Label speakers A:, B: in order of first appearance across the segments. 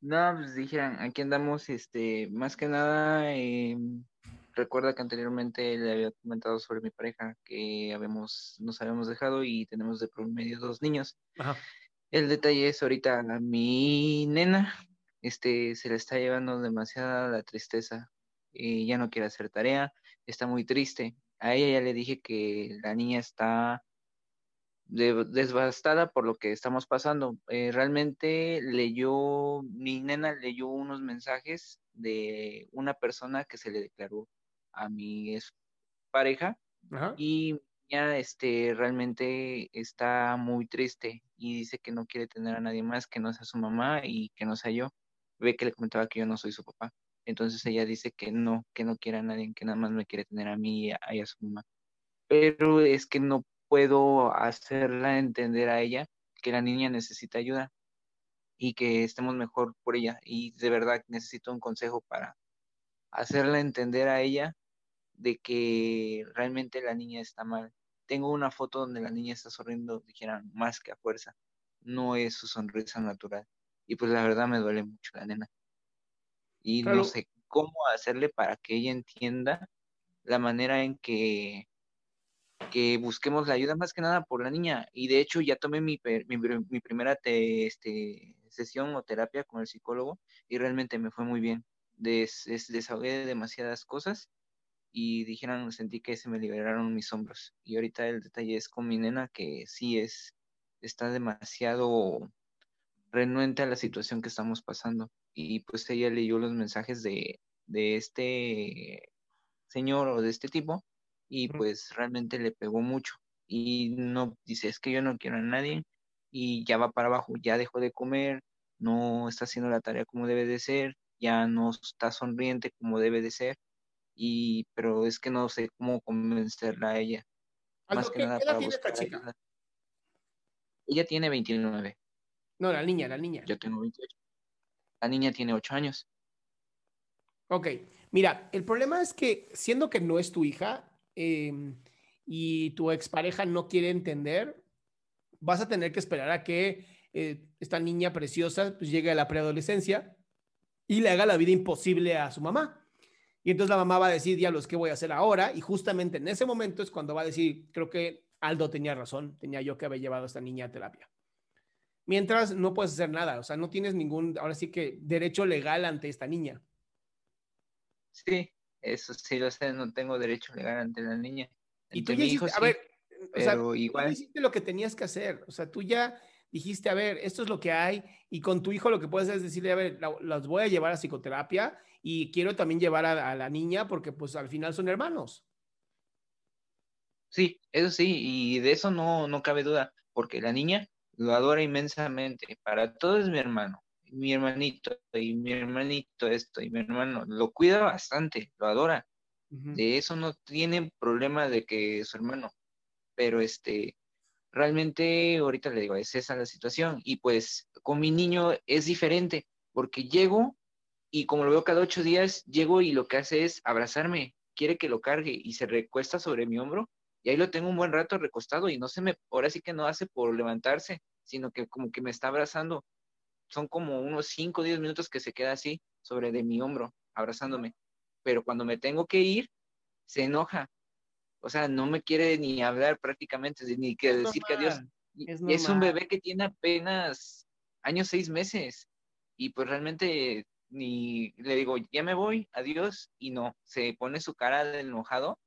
A: no, pues dijeron, aquí andamos, este, más que nada, eh, recuerda que anteriormente le había comentado sobre mi pareja que habíamos, nos habíamos dejado y tenemos de promedio dos niños.
B: Ajá.
A: El detalle es ahorita a mi nena, este, se le está llevando demasiada la tristeza, eh, ya no quiere hacer tarea, está muy triste. A ella ya le dije que la niña está de- desbastada por lo que estamos pasando. Eh, realmente leyó, mi nena leyó unos mensajes de una persona que se le declaró a mi ex pareja
B: Ajá.
A: y ya este realmente está muy triste y dice que no quiere tener a nadie más que no sea su mamá y que no sea yo. Ve que le comentaba que yo no soy su papá. Entonces ella dice que no, que no quiere a nadie, que nada más me quiere tener a mí y a, y a su mamá. Pero es que no puedo hacerla entender a ella que la niña necesita ayuda y que estemos mejor por ella. Y de verdad necesito un consejo para hacerla entender a ella de que realmente la niña está mal. Tengo una foto donde la niña está sonriendo, dijeran, más que a fuerza. No es su sonrisa natural. Y pues la verdad me duele mucho la nena. Y
B: Claro.
A: no sé cómo hacerle para que ella entienda la manera en que, que busquemos la ayuda más que nada por la niña. Y de hecho ya tomé mi, mi, pr- mi primera te- este, sesión o terapia con el psicólogo y realmente me fue muy bien. Des, des- desahogué de demasiadas cosas y dijeron, sentí que se me liberaron mis hombros. Y ahorita el detalle es con mi nena que sí es, está demasiado renuente a la situación que estamos pasando. Y pues ella leyó los mensajes de, de este señor o de este tipo y pues realmente le pegó mucho. Y no dice, es que yo no quiero a nadie y ya va para abajo, ya dejó de comer, no está haciendo la tarea como debe de ser, ya no está sonriente como debe de ser. Y, pero es que no sé cómo convencerla a ella. Más que
B: ¿qué-
A: nada para
B: tiene esta chica?
A: ayuda. Ella tiene 29,
B: No, la niña, la niña.
A: yo tengo 28. La niña tiene 8 años.
B: Ok, mira, el problema es que siendo que no es tu hija eh, y tu expareja no quiere entender, vas a tener que esperar a que eh, esta niña preciosa pues, llegue a la preadolescencia y le haga la vida imposible a su mamá. Y entonces la mamá va a decir, diablos, ¿qué voy a hacer ahora? Y justamente en ese momento es cuando va a decir, creo que Aldo tenía razón, tenía yo que haber llevado a esta niña a terapia. Mientras no puedes hacer nada, o sea, no tienes ningún, ahora sí que, derecho legal ante esta niña.
A: Sí, eso sí lo sé, no tengo derecho legal ante la niña.
B: Y tú ya
A: hijo
B: hiciste, a
A: sí,
B: ver, o sea,
A: pero
B: tú
A: igual,
B: hiciste lo que tenías que hacer. O sea, tú ya dijiste, a ver, esto es lo que hay. Y con tu hijo lo que puedes hacer es decirle, a ver, la- las voy a llevar a psicoterapia y quiero también llevar a, a la niña porque pues al final son hermanos.
A: sí, eso sí, y de eso no, no cabe duda, porque la niña lo adora inmensamente, para todo es mi hermano, mi hermanito y mi hermanito esto y mi hermano lo cuida bastante, lo adora. De eso no tienen problema de que su hermano, pero este, realmente ahorita le digo, es esa la situación. Y pues con mi niño es diferente, porque llego y como lo veo cada ocho días, llego y lo que hace es abrazarme, quiere que lo cargue y se recuesta sobre mi hombro y ahí lo tengo un buen rato recostado y no se me, ahora sí que no hace por levantarse, sino que como que me está abrazando. Son como unos cinco o diez minutos que se queda así sobre de mi hombro, abrazándome pero cuando me tengo que ir, se enoja. O sea, no me quiere ni hablar prácticamente, ni que decir que adiós. Es, es, un bebé que tiene apenas años, seis meses. Y pues realmente ni le digo, ya me voy, adiós, y no, se pone su cara de enojado,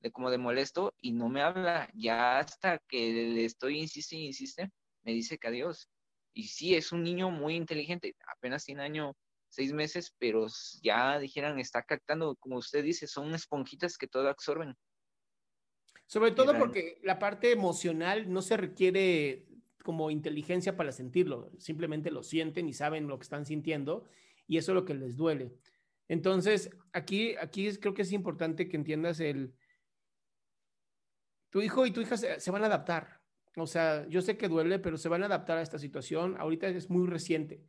A: de como de molesto, y no me habla. Ya hasta que le estoy, insiste, insiste, me dice que adiós. Y sí, es un niño muy inteligente, apenas tiene año seis meses, pero ya dijeran, está captando, como usted dice, son esponjitas que todo absorben.
B: Sobre todo porque la parte emocional no se requiere como inteligencia para sentirlo, simplemente lo sienten y saben lo que están sintiendo y eso es lo que les duele. Entonces, aquí, aquí creo que es importante que entiendas el, tu hijo y tu hija se, se, van a adaptar. O sea, yo sé que duele, pero se van a adaptar a esta situación. Ahorita es muy reciente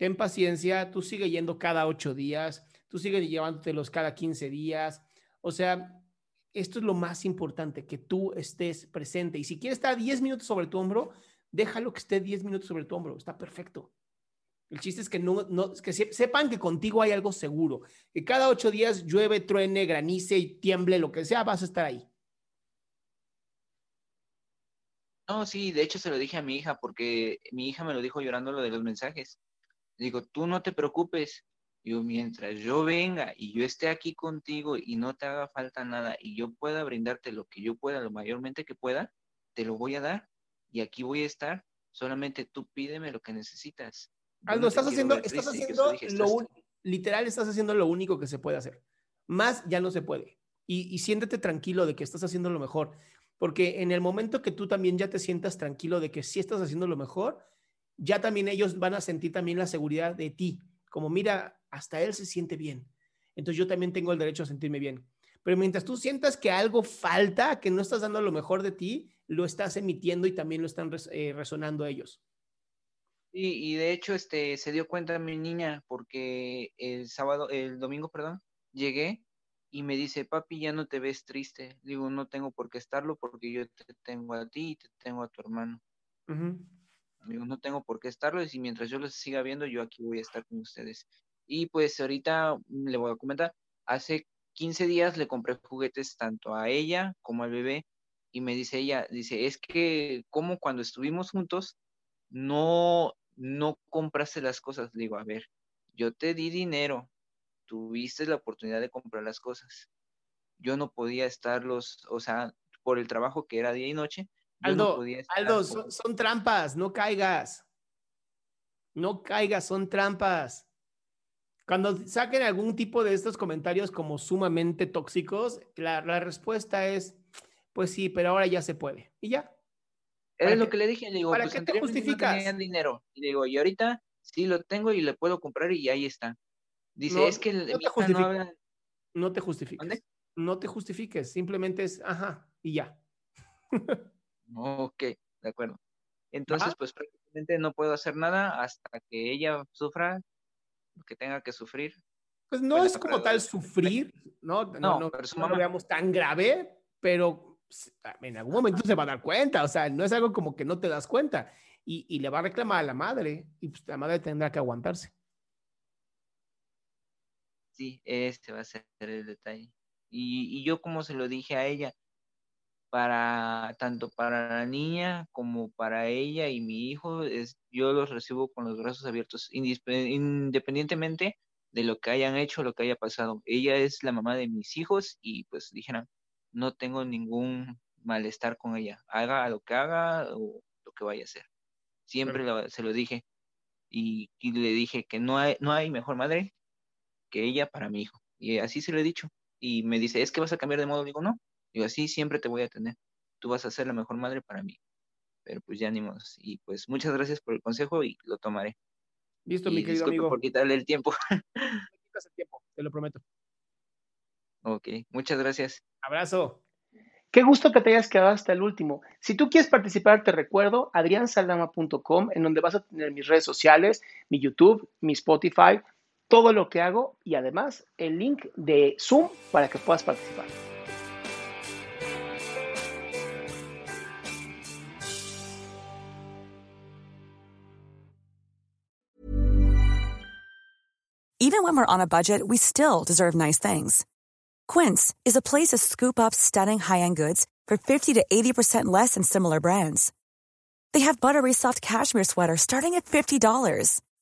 B: ten paciencia, tú sigue yendo cada ocho días, tú sigue llevándotelos cada 15 días. O sea, esto es lo más importante, que tú estés presente. Y si quieres estar 10 minutos sobre tu hombro, déjalo que esté 10 minutos sobre tu hombro, está perfecto. El chiste es que, no, no, que sepan que contigo hay algo seguro, que cada ocho días llueve, truene, granice y tiemble, lo que sea, vas a estar ahí.
A: No, sí, de hecho se lo dije a mi hija porque mi hija me lo dijo llorando lo de los mensajes digo, tú no te preocupes. Yo, mientras yo venga y yo esté aquí contigo y no te haga falta nada y yo pueda brindarte lo que yo pueda, lo mayormente que pueda, te lo voy a dar y aquí voy a estar. Solamente tú pídeme lo que necesitas.
B: Aldo, estás haciendo, estás haciendo lo literal, estás haciendo lo único que se puede hacer. Más ya no se puede. Y, y siéntete tranquilo de que estás haciendo lo mejor. Porque en el momento que tú también ya te sientas tranquilo de que sí estás haciendo lo mejor, ya también ellos van a sentir también la seguridad de ti, como mira, hasta él se siente bien. Entonces yo también tengo el derecho a sentirme bien. Pero mientras tú sientas que algo falta, que no estás dando lo mejor de ti, lo estás emitiendo y también lo están eh, resonando ellos.
A: Y, y de hecho, este, se dio cuenta mi niña porque el sábado, el domingo, perdón, llegué y me dice, papi, ya no te ves triste. Digo, no tengo por qué estarlo porque yo te tengo a ti y te tengo a tu hermano no tengo por qué estarlo y mientras yo los siga viendo, yo aquí voy a estar con ustedes. Y pues ahorita le voy a comentar, hace 15 días le compré juguetes tanto a ella como al bebé y me dice ella, dice, es que como cuando estuvimos juntos, no, no compraste las cosas. Digo, a ver, yo te di dinero, tuviste la oportunidad de comprar las cosas. Yo no podía estarlos, o sea, por el trabajo que era día y noche,
B: Aldo, Aldo son, trampas, no caigas. No caigas, son trampas. Cuando saquen algún tipo de estos comentarios como sumamente tóxicos, la, respuesta es, pues sí, pero ahora ya se puede. Y ya.
A: Es lo que le dije, le digo,
B: ¿para pues qué te justificas?
A: No dinero. Y digo, y ahorita sí lo tengo y le puedo comprar y ahí está. Dice, es que
B: no te, justifiques. no te justifiques. No te justifiques, simplemente es, ajá, y ya.
A: Ok, de acuerdo. Entonces, pues prácticamente no puedo hacer nada hasta que ella sufra lo que tenga que sufrir.
B: Pues no es como tal sufrir, ¿no? No, no, no, lo veamos tan grave, pero en algún momento se va a dar cuenta, o sea, no es algo como que no te das cuenta y, y le va a reclamar a la madre y pues la madre tendrá que aguantarse.
A: Sí, este va a ser el detalle. Y, y yo como se lo dije a ella, para tanto para la niña como para ella y mi hijo, es, yo los recibo con los brazos abiertos, independientemente de lo que hayan hecho, lo que haya pasado. Ella es la mamá de mis hijos y pues dijeron, no tengo ningún malestar con ella, haga lo que haga o lo que vaya a hacer. Siempre se lo dije y, y, le dije que no hay, no hay mejor madre que ella para mi hijo. Y así se lo he dicho. Y me dice, ¿es que vas a cambiar de modo? Digo, no, Digo, así siempre te voy a tener. Tú vas a ser la mejor madre para mí. Pero pues ya ni Y pues muchas gracias por el consejo y lo tomaré.
B: Listo,
A: Y
B: mi querido
A: disculpe
B: amigo.
A: por quitarle el tiempo.
B: Me quitas el tiempo, te lo prometo.
A: ok, muchas gracias.
B: Abrazo. Qué gusto que te hayas quedado hasta el último. Si tú quieres participar, te recuerdo adriansaldama.com, en donde vas a tener mis redes sociales, mi YouTube, mi Spotify, todo lo que hago y además el link de Zoom para que puedas participar.
C: Even when we're on a budget, we still deserve nice things. Quince is a place to scoop up stunning high-end goods for 50 to 80% less than similar brands. They have buttery soft cashmere sweaters starting at $50,